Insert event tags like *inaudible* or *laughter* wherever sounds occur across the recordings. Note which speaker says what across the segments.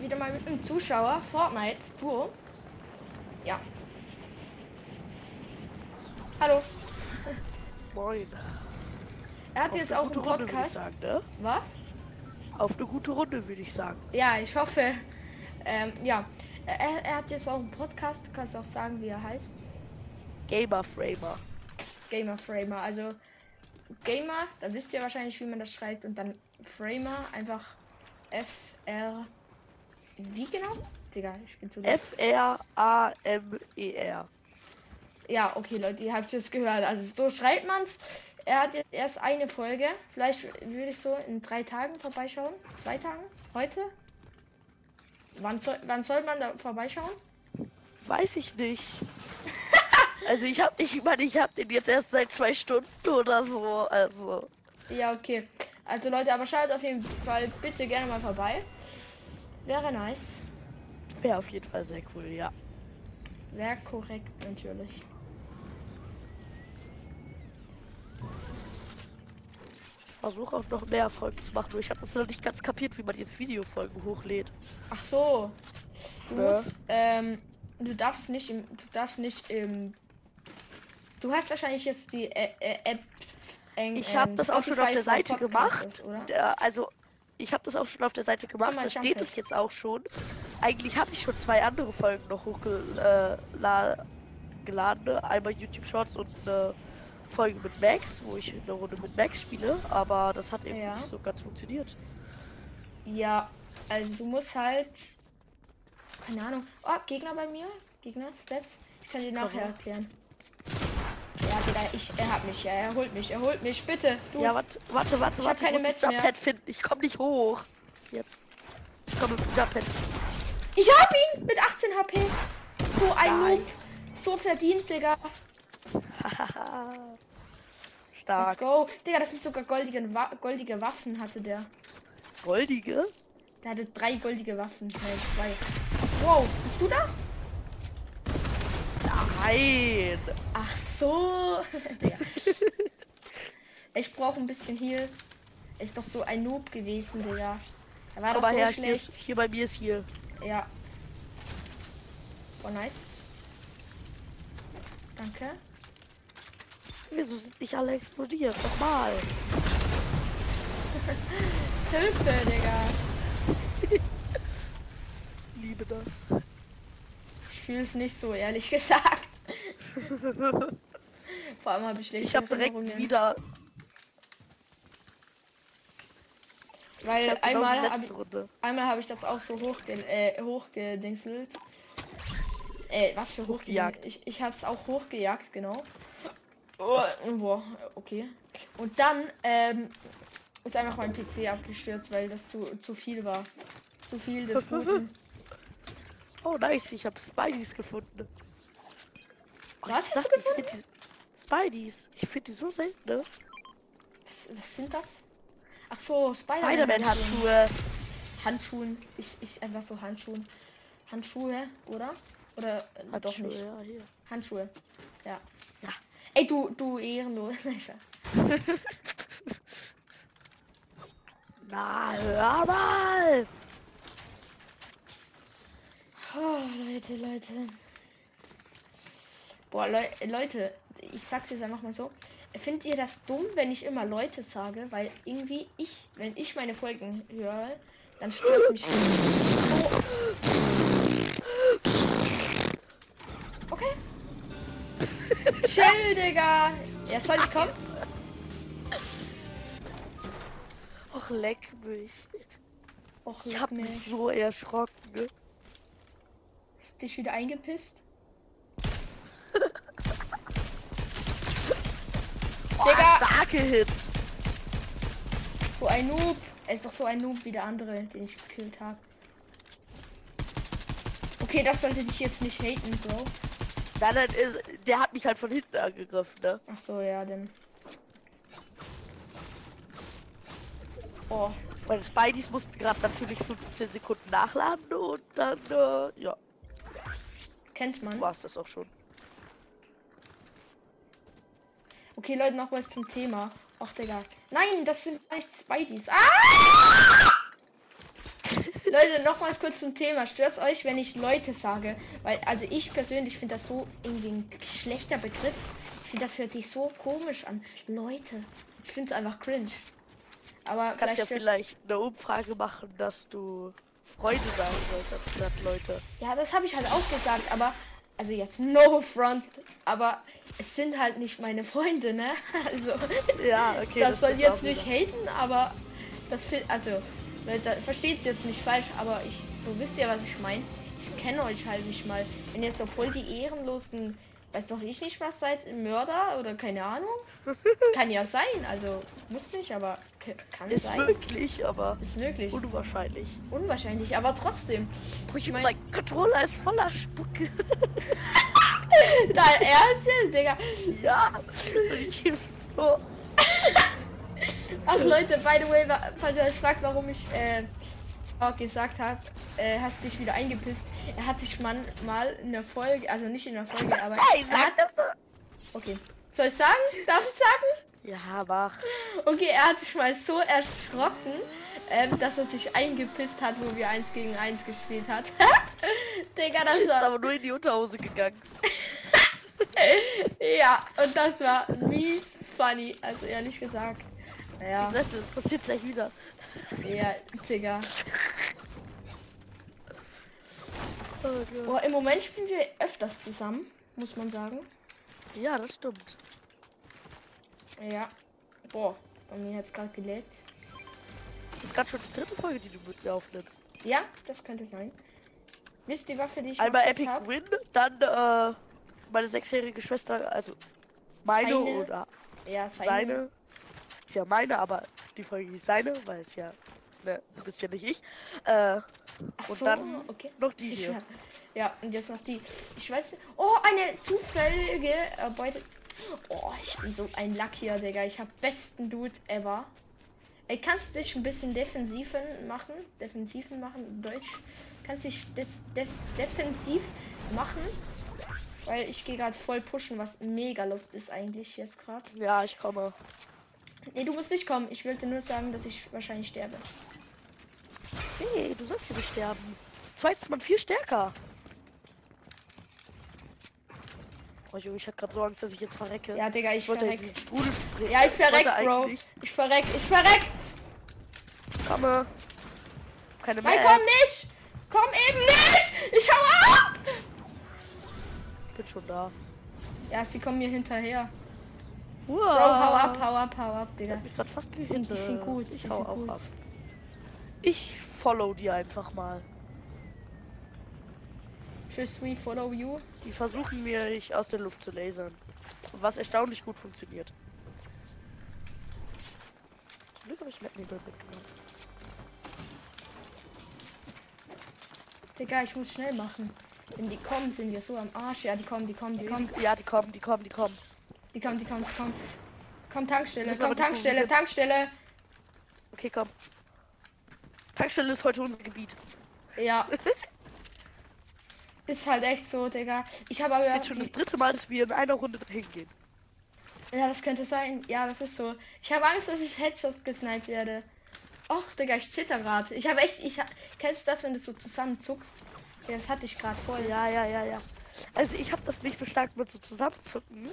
Speaker 1: wieder mal mit einem Zuschauer. Fortnite Duo. Ja. Hallo.
Speaker 2: Moin.
Speaker 1: Er hat
Speaker 2: Auf
Speaker 1: jetzt auch einen
Speaker 2: gute Runde,
Speaker 1: Podcast.
Speaker 2: sagen, ne?
Speaker 1: Was?
Speaker 2: Auf eine gute Runde, würde ich sagen.
Speaker 1: Ja, ich hoffe. Ähm, ja. Er, er hat jetzt auch einen Podcast. Du kannst auch sagen, wie er heißt.
Speaker 2: Gamer Framer.
Speaker 1: Gamer Framer. Also Gamer, da wisst ihr wahrscheinlich, wie man das schreibt. Und dann Framer, einfach F R. Wie genau? Digga, ich bin zu.
Speaker 2: F-R-A-M-E-R.
Speaker 1: Ja, okay, Leute, ihr habt es gehört. Also so schreibt man's. Er hat jetzt erst eine Folge. Vielleicht würde ich so in drei Tagen vorbeischauen. Zwei Tagen? Heute? Wann soll, wann soll man da vorbeischauen?
Speaker 2: Weiß ich nicht. *laughs* also ich hab, ich meine, ich hab den jetzt erst seit zwei Stunden oder so. Also.
Speaker 1: Ja, okay. Also Leute, aber schaut auf jeden Fall bitte gerne mal vorbei. Wäre nice.
Speaker 2: Wäre auf jeden Fall sehr cool, ja.
Speaker 1: Wäre korrekt natürlich.
Speaker 2: Ich versuche auch noch mehr Folgen zu machen, nur ich habe das noch nicht ganz kapiert, wie man jetzt Videofolgen hochlädt.
Speaker 1: Ach so. Du
Speaker 2: Ja.
Speaker 1: musst, ähm, du darfst nicht im, du darfst nicht im, du hast wahrscheinlich jetzt die Ä- Ä- App. eng-
Speaker 2: Ich habe
Speaker 1: ähm,
Speaker 2: das auch schon auf der Seite gemacht. Der, also, ich habe das auch schon auf der Seite gemacht.
Speaker 1: mal,
Speaker 2: Da steht es jetzt auch schon. Eigentlich habe ich schon zwei andere Folgen noch hochgeladen. Ne? Einmal YouTube Shorts und eine Folge mit Max, wo ich eine Runde mit Max spiele. Aber das hat eben
Speaker 1: Ja.
Speaker 2: nicht so ganz funktioniert.
Speaker 1: Ja, also du musst halt, keine Ahnung. Oh, Gegner bei mir, Gegner, Stats. Ich kann dir nachher erklären. Ja, Digga, ich, er hat mich, ja, er holt mich, er holt mich, bitte. Du,
Speaker 2: Ja, warte, warte, warte,
Speaker 1: Ich
Speaker 2: warte.
Speaker 1: keine
Speaker 2: ich muss das. Jumppad finden. Ich komme nicht hoch. Jetzt. Ich komme mit Jumppad.
Speaker 1: ich hab ihn mit 18 HP. So ein. Noob. So verdient, Digga. *laughs* Let's
Speaker 2: Stark.
Speaker 1: go. Digga, das sind sogar goldige, Wa goldige Waffen, hatte der.
Speaker 2: Goldige?
Speaker 1: Der hatte drei goldige Waffen. Nein, zwei. Wow, bist du das?
Speaker 2: Nein.
Speaker 1: Ach so. *laughs* Ich brauche ein bisschen Heal. Ist doch so ein Noob gewesen, Digga. Er war
Speaker 2: Komm
Speaker 1: doch so
Speaker 2: her, hier,
Speaker 1: schlecht.
Speaker 2: ist, hier bei mir ist hier.
Speaker 1: Ja. Oh, nice. Danke.
Speaker 2: Wieso sind nicht alle explodiert? Nochmal. *laughs*
Speaker 1: Hilfe, Digga. *laughs*
Speaker 2: Liebe das.
Speaker 1: Ich fühle es nicht so, ehrlich gesagt. Vor allem habe ich schlechte
Speaker 2: Ich habe direkt wieder. ich
Speaker 1: Weil
Speaker 2: hab genau
Speaker 1: einmal habe
Speaker 2: Runde.
Speaker 1: einmal hab ich das auch so hochge äh, hochgedingselt. Äh, was für
Speaker 2: Hochgejagt.
Speaker 1: hochgejagt? Ich, ich habe es auch hochgejagt, genau. Oh, boah, okay. Und dann ähm, ist einfach mein PC abgestürzt, weil das zu, zu viel war. Zu viel des *laughs* Guten.
Speaker 2: Oh, nice. Ich habe Spideys gefunden.
Speaker 1: Was
Speaker 2: ich
Speaker 1: hast du
Speaker 2: dachte, ich Spideys. Ich finde die so selten, ne?
Speaker 1: Was, was sind das? Ach so, Spider-Man.
Speaker 2: Spider-Man-Handschuhe.
Speaker 1: Handschuhen. Ich, ich einfach so Handschuhen. Handschuhe, oder? Oder äh, doch nicht.
Speaker 2: ja, hier.
Speaker 1: Handschuhe. Ja.
Speaker 2: Ja.
Speaker 1: Ey, du, du ehrenlos. *laughs* *laughs*
Speaker 2: Na, hör mal.
Speaker 1: oh, Leute, Leute. Boah, Leu Leute, ich sag's jetzt einfach mal so. Findet ihr das dumm, wenn ich immer Leute sage? Weil irgendwie ich, wenn ich meine Folgen höre, dann stört mich so. Okay. Chill, Digga. Ja, soll ich kommen?
Speaker 2: Och, leck mich.
Speaker 1: Och,
Speaker 2: Ich hab
Speaker 1: mich.
Speaker 2: so erschrocken, ne?
Speaker 1: Ist dich wieder eingepisst? Digga.
Speaker 2: starke Hits.
Speaker 1: So ein Noob. Er ist doch so ein Noob wie der andere, den ich gekillt habe. Okay, das sollte dich jetzt nicht haten, Bro.
Speaker 2: Nein, nein, der hat mich halt von hinten angegriffen, ne?
Speaker 1: Ach so, ja, dann. Oh,
Speaker 2: Meine Spideys mussten gerade natürlich 15 Sekunden nachladen und dann, äh, ja,
Speaker 1: kennt man.
Speaker 2: war es das auch schon.
Speaker 1: Okay, Leute, noch was zum Thema. Ach, Digga. Nein, das sind nicht Spideys. Ah! *laughs* Leute, nochmals kurz zum Thema. Stört euch, wenn ich Leute sage? Weil, also ich persönlich finde das so irgendwie ein schlechter Begriff. Ich finde, das hört sich so komisch an. Leute. Ich finde es einfach cringe. Aber
Speaker 2: Kannst ja vielleicht eine Umfrage machen, dass du Freunde sagen sollst, anstatt Leute.
Speaker 1: Ja, das habe ich halt auch gesagt, aber also jetzt no front, aber es sind halt nicht meine Freunde, ne? *laughs* Also
Speaker 2: Ja, okay.
Speaker 1: das, soll
Speaker 2: stimmt
Speaker 1: jetzt nicht
Speaker 2: wieder.
Speaker 1: haten, aber das fi- also Leute, versteht es jetzt nicht falsch, aber ich so wisst ihr, was ich meine. Ich kenne euch halt nicht mal. Wenn ihr so voll die ehrenlosen, weiß doch ich nicht was seid, Mörder oder keine Ahnung. *laughs* Kann ja sein, also muss nicht, aber kann
Speaker 2: Ist
Speaker 1: sein.
Speaker 2: möglich, aber
Speaker 1: Ist möglich.
Speaker 2: unwahrscheinlich.
Speaker 1: Unwahrscheinlich, aber trotzdem.
Speaker 2: Ich
Speaker 1: mein-
Speaker 2: mein Controller ist voller Spucke. *laughs*
Speaker 1: Dein Ernst jetzt, Digga?
Speaker 2: ja. Und ich so.
Speaker 1: Ach Leute, by the way, wa- falls ihr euch fragt, warum ich äh, auch gesagt habe, äh, hast dich wieder eingepisst. Er hat sich man mal in der Folge, also nicht in der Folge, aber
Speaker 2: Hey,
Speaker 1: er hat,
Speaker 2: sag das doch.
Speaker 1: okay. Soll ich sagen? Darf ich sagen?
Speaker 2: Ja, mach.
Speaker 1: Okay, er hat sich mal so erschrocken, ähm, dass er sich eingepisst hat, wo wir 1 gegen 1 gespielt hat. *laughs* Digga, das
Speaker 2: Ist
Speaker 1: war.
Speaker 2: aber nur in die Unterhose gegangen. *laughs*
Speaker 1: Ja, und das war mies funny, also ehrlich gesagt. Ja,
Speaker 2: Ich sagte, das passiert gleich wieder.
Speaker 1: ja, Digga.
Speaker 2: Oh.
Speaker 1: Boah, im Moment spielen wir öfters zusammen, muss man sagen.
Speaker 2: Ja, das stimmt.
Speaker 1: Ja. Boah, bei mir hat's gerade gelädt.
Speaker 2: Das ist gerade schon die dritte Folge, die du mit mir aufnimmst.
Speaker 1: Ja, das könnte sein. Wisst die Waffe, die ich
Speaker 2: Einmal Epic
Speaker 1: hab?
Speaker 2: Win, dann äh, meine sechsjährige Schwester, also meine
Speaker 1: Seine.
Speaker 2: oder
Speaker 1: Ja, seine.
Speaker 2: seine. Ist ja meine, aber die Folge ist seine, weil es ja, ne, du bist ja nicht ich. Äh,
Speaker 1: Ach
Speaker 2: und
Speaker 1: so,
Speaker 2: dann
Speaker 1: okay.
Speaker 2: noch die
Speaker 1: Ich
Speaker 2: hier.
Speaker 1: hab- ja, und jetzt noch die. Ich weiß. Oh, eine zufällige Erbeute. Oh, ich bin so ein Luckier, Digga. Ich hab besten Dude ever. Ey, kannst du dich ein bisschen defensiven machen? Defensiven machen, Deutsch. Kannst dich des, des, defensiv machen? Weil ich gehe gerade voll pushen, was mega lust ist eigentlich jetzt gerade.
Speaker 2: Ja, ich komme.
Speaker 1: Nee, du musst nicht kommen. Ich wollte nur sagen, dass ich wahrscheinlich sterbe.
Speaker 2: Nee, du sollst hier nicht sterben. Zu zweit ist man viel stärker. Oh ich hab grad so Angst, dass ich jetzt verrecke.
Speaker 1: Ja, Digga, ich
Speaker 2: ich
Speaker 1: verreck. Ja, ich verreck,
Speaker 2: wollte
Speaker 1: Bro. Ich verreck, ich verreck.
Speaker 2: Komme. Keine
Speaker 1: Nein,
Speaker 2: mehr.
Speaker 1: komm nicht! Komm eben nicht! Ich hau ab!
Speaker 2: Bin schon da.
Speaker 1: Ja, sie kommen mir hinterher.
Speaker 2: Wow.
Speaker 1: Bro, hau ab, hau ab, hau ab,
Speaker 2: Ich
Speaker 1: Digga.
Speaker 2: hab mich grad fast
Speaker 1: sind, die sind gut,
Speaker 2: Ich hau auch
Speaker 1: gut.
Speaker 2: ab. Ich follow die einfach mal.
Speaker 1: Je suis follow you.
Speaker 2: Die versuchen mich aus der Luft zu lasern. Was erstaunlich gut funktioniert. Zum Glück habe ich Metnebel mitgenommen.
Speaker 1: Digga, ich muss schnell machen. Wenn die kommen, sind wir so am Arsch. Ja, die kommen, die kommen, die kommen,
Speaker 2: Ja, die kommen, die kommen, die kommen.
Speaker 1: die kommen, die kommen, die kommen. Komm, Tankstelle, komm,
Speaker 2: die
Speaker 1: Tankstelle, Tankstelle.
Speaker 2: Okay, komm. Tankstelle ist heute unser Gebiet.
Speaker 1: Ja. *laughs* Ist halt echt so, Digga. Ich habe aber
Speaker 2: Das ist jetzt schon das dritte Mal, dass wir in einer Runde dahin gehen.
Speaker 1: Ja, das könnte sein. Ja, das ist so. Ich habe Angst, dass ich Headshot gesniped werde. Och, Digga, ich zitter gerade. Ich habe echt. Ich Kennst du das, wenn du so zusammenzuckst? Ja, das hatte ich gerade voll.
Speaker 2: Ja, ja, ja, ja. Also ich habe das nicht so stark mit so zusammenzucken,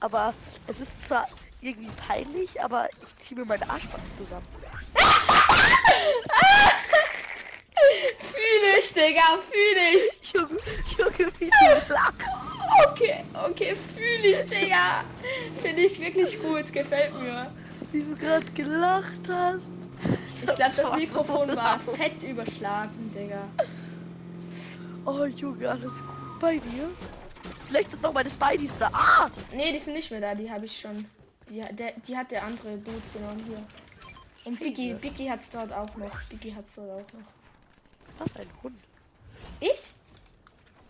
Speaker 2: aber es ist zwar irgendwie peinlich, aber ich ziehe mir meine Arschbacken zusammen. *laughs* *laughs*
Speaker 1: Fühl ich, Digga, fühl ich.
Speaker 2: Junge, Junge, wie du. *laughs*
Speaker 1: Okay, okay, fühl ich, Digga. Finde ich wirklich gut. Gefällt mir.
Speaker 2: Wie du gerade gelacht hast.
Speaker 1: Ich glaube, das
Speaker 2: so
Speaker 1: Mikrofon war fett überschlagen, Digga.
Speaker 2: Oh Junge, alles gut bei dir? Vielleicht sind noch meine Spideys da. Ah!
Speaker 1: Nee, die sind nicht mehr da. Die habe ich schon. Die, der, die hat der andere Dude genommen hier. Und Biggie. Biggie hat's dort auch noch. Biggie hat's dort auch noch.
Speaker 2: Was ein Hund.
Speaker 1: Ich?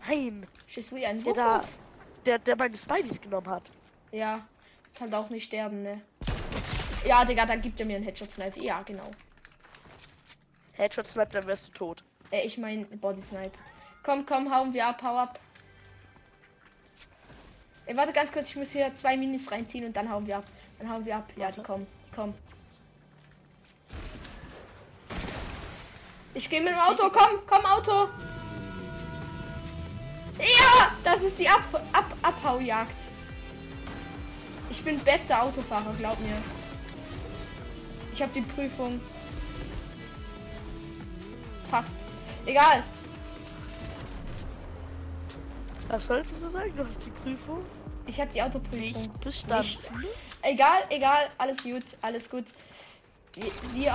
Speaker 2: Nein,
Speaker 1: Je suis ein
Speaker 2: der
Speaker 1: Wuff.
Speaker 2: der, der meine Spideys genommen hat.
Speaker 1: Ja, ich halt auch nicht sterben, ne? Ja, Digga, dann gibt er mir einen Headshot Snipe. Ja, genau.
Speaker 2: Headshot Snipe, dann wärst du tot.
Speaker 1: Äh, ich mein Body Snipe. Komm, komm, hauen wir ab, hau ab. Ey, warte ganz kurz, ich muss hier zwei Minis reinziehen und dann hauen wir ab. Dann hauen wir ab. Ja, die kommen. Die kommen. Ich gehe mit dem Auto, komm, komm, Auto. Ja, das ist die Ab Ab Abhaujagd. Ich bin bester Autofahrer, glaub mir. Ich habe die Prüfung. Fast. Egal.
Speaker 2: Was solltest du sagen? Du hast die Prüfung
Speaker 1: Ich habe die Autoprüfung.
Speaker 2: nicht bestanden.
Speaker 1: Nicht. Egal, egal, alles gut, alles gut. Wir, wir, wir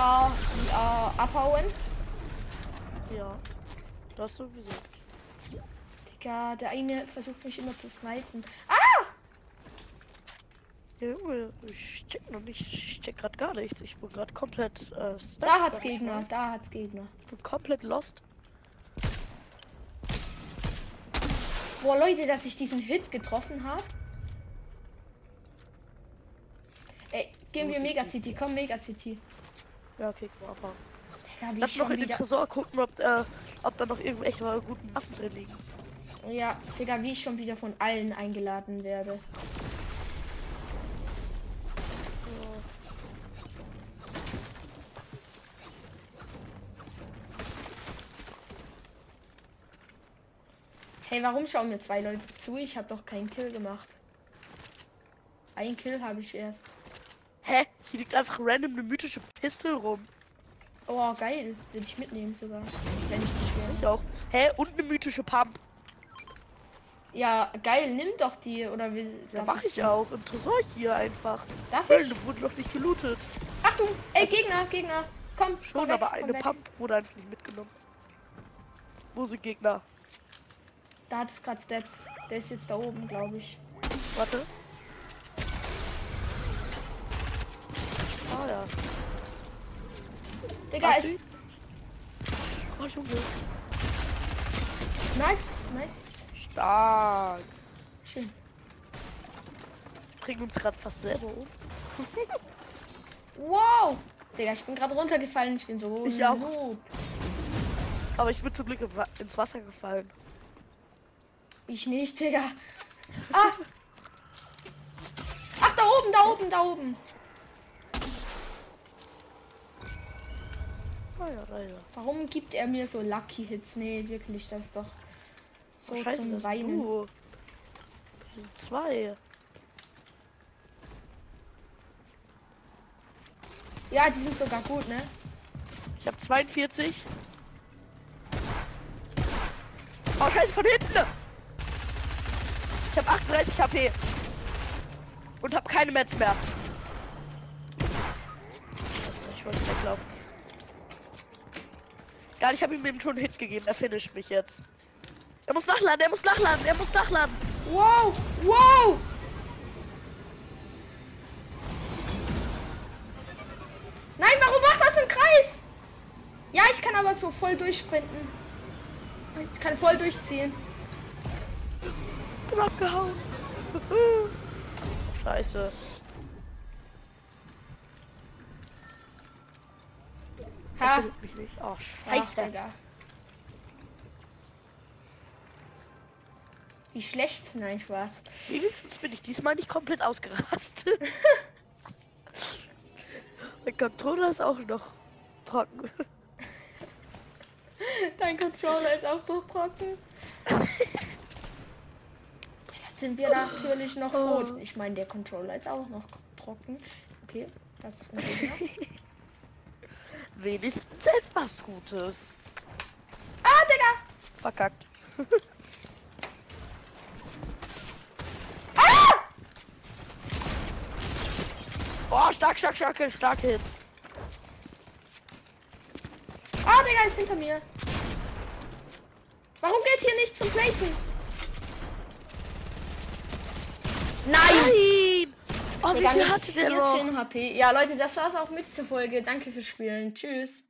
Speaker 1: abhauen.
Speaker 2: Ja. Das sowieso.
Speaker 1: Digga, der eine versucht mich immer zu snipen. Ah!
Speaker 2: Ja, Junge, ich check noch nicht. Ich check grad gar nichts. Ich bin gerade komplett äh, stuck,
Speaker 1: Da hat's Gegner, da hat's Gegner.
Speaker 2: Ich bin komplett lost.
Speaker 1: Boah, Leute, dass ich diesen Hit getroffen habe. Ey, gehen wir Mega? City, komm Mega City.
Speaker 2: Ja, okay, komm abhauen.
Speaker 1: Wie
Speaker 2: Lass noch in den
Speaker 1: wieder.
Speaker 2: Tresor gucken, ob, äh, ob da noch irgendwelche guten Waffen drin liegen.
Speaker 1: Ja, Digga, wie ich schon wieder von allen eingeladen werde. Hey, warum schauen mir zwei Leute zu? Ich habe doch keinen Kill gemacht. Ein Kill habe ich erst.
Speaker 2: Hä? Hier liegt einfach random eine mythische Pistole rum.
Speaker 1: Oh, geil. Will ich mitnehmen sogar. Wenn ich nicht wäre.
Speaker 2: Ich auch. Hä? Und eine mythische Pump.
Speaker 1: Ja, geil, nimm doch die. Oder will.
Speaker 2: Ja, mach ich auch. Im Tresor hier einfach.
Speaker 1: Darf
Speaker 2: Weil
Speaker 1: ich?
Speaker 2: die wurde noch nicht gelootet.
Speaker 1: Achtung! Ey, Gegner, Gegner! Komm,
Speaker 2: Schon,
Speaker 1: komm weg,
Speaker 2: aber eine. Pump wurde einfach nicht mitgenommen. Wo sind Gegner?
Speaker 1: Da hat es gerade Stats. Der ist jetzt da oben, glaube ich.
Speaker 2: Warte. Ah ja.
Speaker 1: Digga,
Speaker 2: du
Speaker 1: ist.
Speaker 2: Oh, Junge.
Speaker 1: Nice, nice.
Speaker 2: Stark.
Speaker 1: Schön.
Speaker 2: Bringen uns gerade fast selber um. *laughs*
Speaker 1: Wow! Digga, ich bin gerade runtergefallen. Ich bin so.
Speaker 2: Ich auch. Aber ich bin zum Glück ins Wasser gefallen.
Speaker 1: Ich nicht, Digga. Ah! Ach, da oben, da oben, da oben. Warum gibt er mir so Lucky Hits? Nee, wirklich, das ist doch so
Speaker 2: Oh, scheiße,
Speaker 1: zum Weinen.
Speaker 2: du. Zwei.
Speaker 1: Ja, die sind sogar gut, ne?
Speaker 2: Ich habe 42. Oh, scheiße, von hinten! Ich habe 38 HP. Und habe keine Mets mehr. Ich wollte weglaufen. Nicht, ich habe ihm eben schon einen Hit gegeben. Er finisht mich jetzt. Er muss nachladen, er muss nachladen, er muss nachladen.
Speaker 1: Wow! Wow! Nein, warum macht das im Kreis? Ja, ich kann aber so voll durchsprinten. Ich kann voll durchziehen.
Speaker 2: Bin abgehauen. *laughs* Scheiße. Findet mich nicht. Oh,
Speaker 1: Ach,
Speaker 2: scheiße.
Speaker 1: Digga. Wie schlecht? Nein, Spaß.
Speaker 2: Wenigstens bin ich diesmal nicht komplett ausgerastet. *laughs* mein Controller ist auch noch trocken. *laughs*
Speaker 1: Dein Controller ist auch so trocken. Das sind wir natürlich noch.
Speaker 2: Oh.
Speaker 1: Ich meine, der Controller ist auch noch trocken. Okay, das ist ein Gegner.
Speaker 2: Wenigstens etwas Gutes.
Speaker 1: Ah, Digga!
Speaker 2: Verkackt. *laughs*
Speaker 1: Ah!
Speaker 2: Oh, stark, stark, stark, stark Hits.
Speaker 1: Ah, Digga ist hinter mir. Warum geht hier nicht zum Placen? Nein!
Speaker 2: Nein! Oh, wie viel hatte der noch?
Speaker 1: 14 HP. Ja, Leute, das war's auch mit dieser Folge. Danke fürs Spielen. Tschüss.